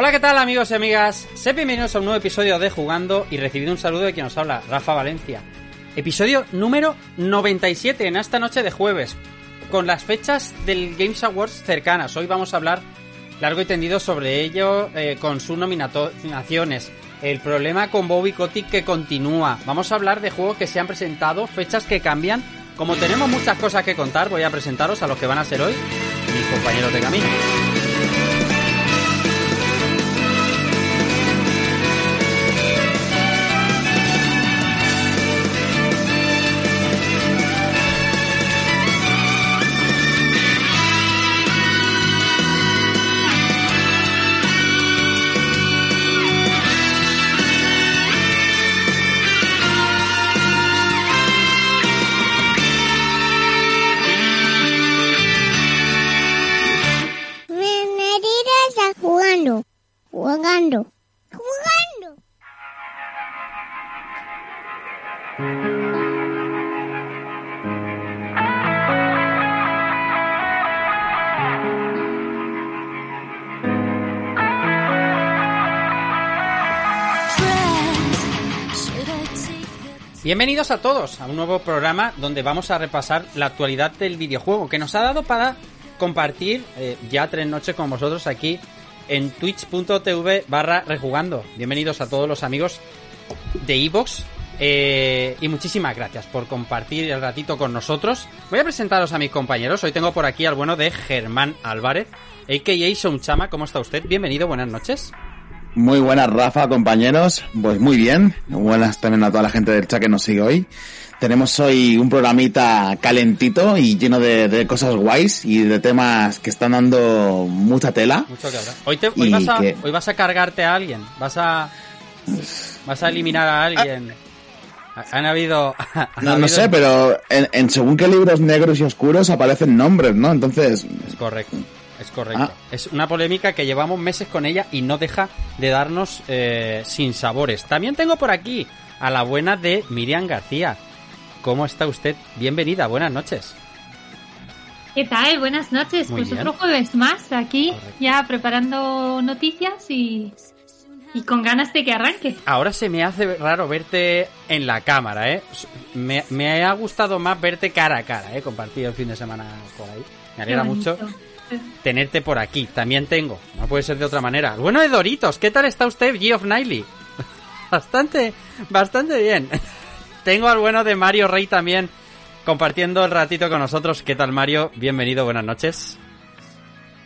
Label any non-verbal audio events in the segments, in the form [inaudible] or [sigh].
Hola, ¿qué tal amigos y amigas? Sed bienvenidos a un nuevo episodio de Jugando y recibido un saludo de quien nos habla, Rafa Valencia. Episodio número 97 en esta noche de jueves, con las fechas del Games Awards cercanas. Hoy vamos a hablar largo y tendido sobre ello, eh, con sus nominaciones, el problema con Bobby Kotick que continúa. Vamos a hablar de juegos que se han presentado, fechas que cambian. Como tenemos muchas cosas que contar, voy a presentaros a los que van a ser hoy mis compañeros de camino. Jugando, jugando. Bienvenidos a todos a un nuevo programa donde vamos a repasar la actualidad del videojuego que nos ha dado para compartir eh, ya tres noches con vosotros aquí en twitch.tv barra rejugando. Bienvenidos a todos los amigos de Evox y muchísimas gracias por compartir el ratito con nosotros. Voy a presentaros a mis compañeros. Hoy tengo por aquí al bueno de Germán Álvarez, a.k.a. Sonchama. ¿Cómo está usted? Bienvenido, buenas noches. Muy buenas, Rafa, compañeros. Pues muy bien. Buenas también a toda la gente del chat que nos sigue hoy. Tenemos hoy un programita calentito y lleno de, de cosas guays y de temas que están dando mucha tela. Mucho que hablar. Hoy, te- hoy vas a, que- hoy vas a cargarte a alguien. Vas a. Vas a eliminar a alguien. Ha- Han habido. [laughs] han No, no sé, pero en, en según qué libros negros y oscuros aparecen nombres, ¿no? Entonces, Es correcto. Es correcto. Ah. Es una polémica que llevamos meses con ella y no deja de darnos eh, sin sabores. También tengo por aquí a la buena de Miriam García. ¿Cómo está usted? Bienvenida, buenas noches. ¿Qué tal? Buenas noches. Muy pues bien. otro jueves más aquí, Correcto. ya preparando noticias y, y con ganas de que arranque. Ahora se me hace raro verte en la cámara, ¿eh? Me, me ha gustado más verte cara a cara, ¿eh? Compartido el fin de semana por ahí. Me alegra mucho tenerte por aquí. También tengo, no puede ser de otra manera. Bueno de Doritos, ¿qué tal está usted, G of Niley? [laughs] bastante, bastante bien. Tengo al bueno de Mario Rey también compartiendo el ratito con nosotros. ¿Qué tal, Mario? Bienvenido, buenas noches.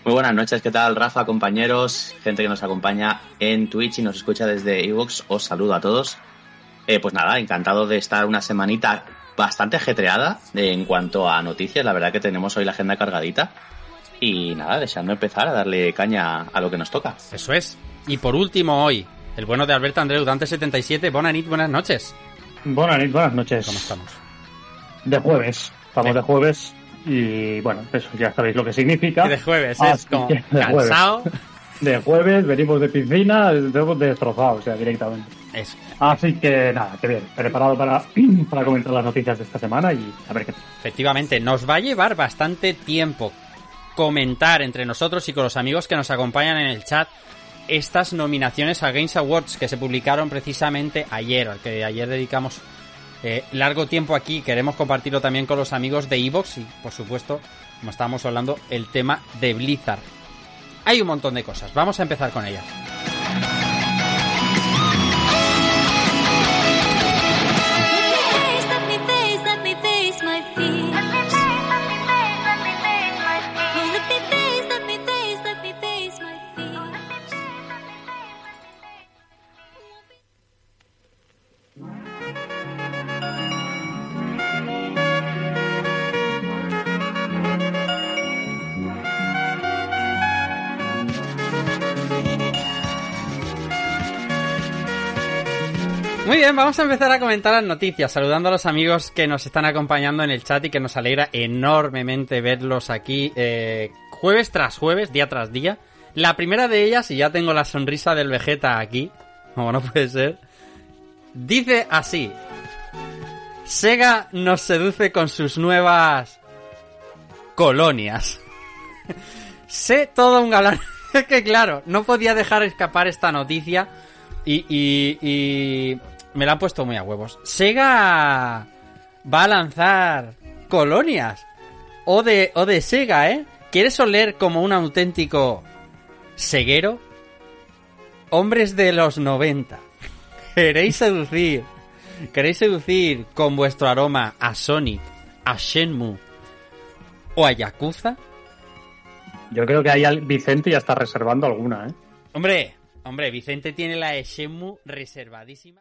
Muy buenas noches, ¿qué tal Rafa, compañeros, gente que nos acompaña en Twitch y nos escucha desde Evox? Os saludo a todos. Eh, pues nada, encantado de estar una semanita bastante ajetreada en cuanto a noticias. La verdad que tenemos hoy la agenda cargadita. Y nada, deseando empezar a darle caña a lo que nos toca. Eso es. Y por último hoy, el bueno de Alberto Andreu, Dante77. Bonanit, buenas noches. Buenas noches, buenas noches. ¿Cómo estamos? De jueves. Estamos De- de jueves y bueno, eso ya sabéis lo que significa. Y de jueves, es como de jueves. cansado. De jueves, venimos de piscina, estamos destrozados, o sea, directamente. Es, Así que nada, que bien, preparado para, [clears throat] para comentar las noticias de esta semana y a ver qué tal. efectivamente, nos va a llevar bastante tiempo comentar entre nosotros y con los amigos que nos acompañan en el chat estas nominaciones a Games Awards que se publicaron precisamente ayer, al que ayer dedicamos eh, largo tiempo aquí. Queremos compartirlo también con los amigos de Evox y, por supuesto, como estábamos hablando, el tema de Blizzard. Hay un montón de cosas. Vamos a empezar con ellas. Muy bien, vamos a empezar a comentar las noticias, saludando a los amigos que nos están acompañando en el chat y que nos alegra enormemente verlos aquí eh, jueves tras jueves, día tras día. La primera de ellas, y ya tengo la sonrisa del Vegeta aquí, como no puede ser, dice así. Sega nos seduce con sus nuevas colonias. [laughs] sé todo un galán. [laughs] Es que claro, no podía dejar escapar esta noticia y, y, y me la han puesto muy a huevos. Sega va a lanzar colonias. O de, o de Sega, ¿eh? ¿Quieres oler como un auténtico seguero? Hombres de los 90. [laughs] ¿Queréis seducir? ¿Queréis seducir con vuestro aroma a Sonic, a Shenmue o a Yakuza? Yo creo que ahí al- Vicente ya está reservando alguna, ¿eh? Hombre, hombre, Vicente tiene la de Shenmue reservadísima.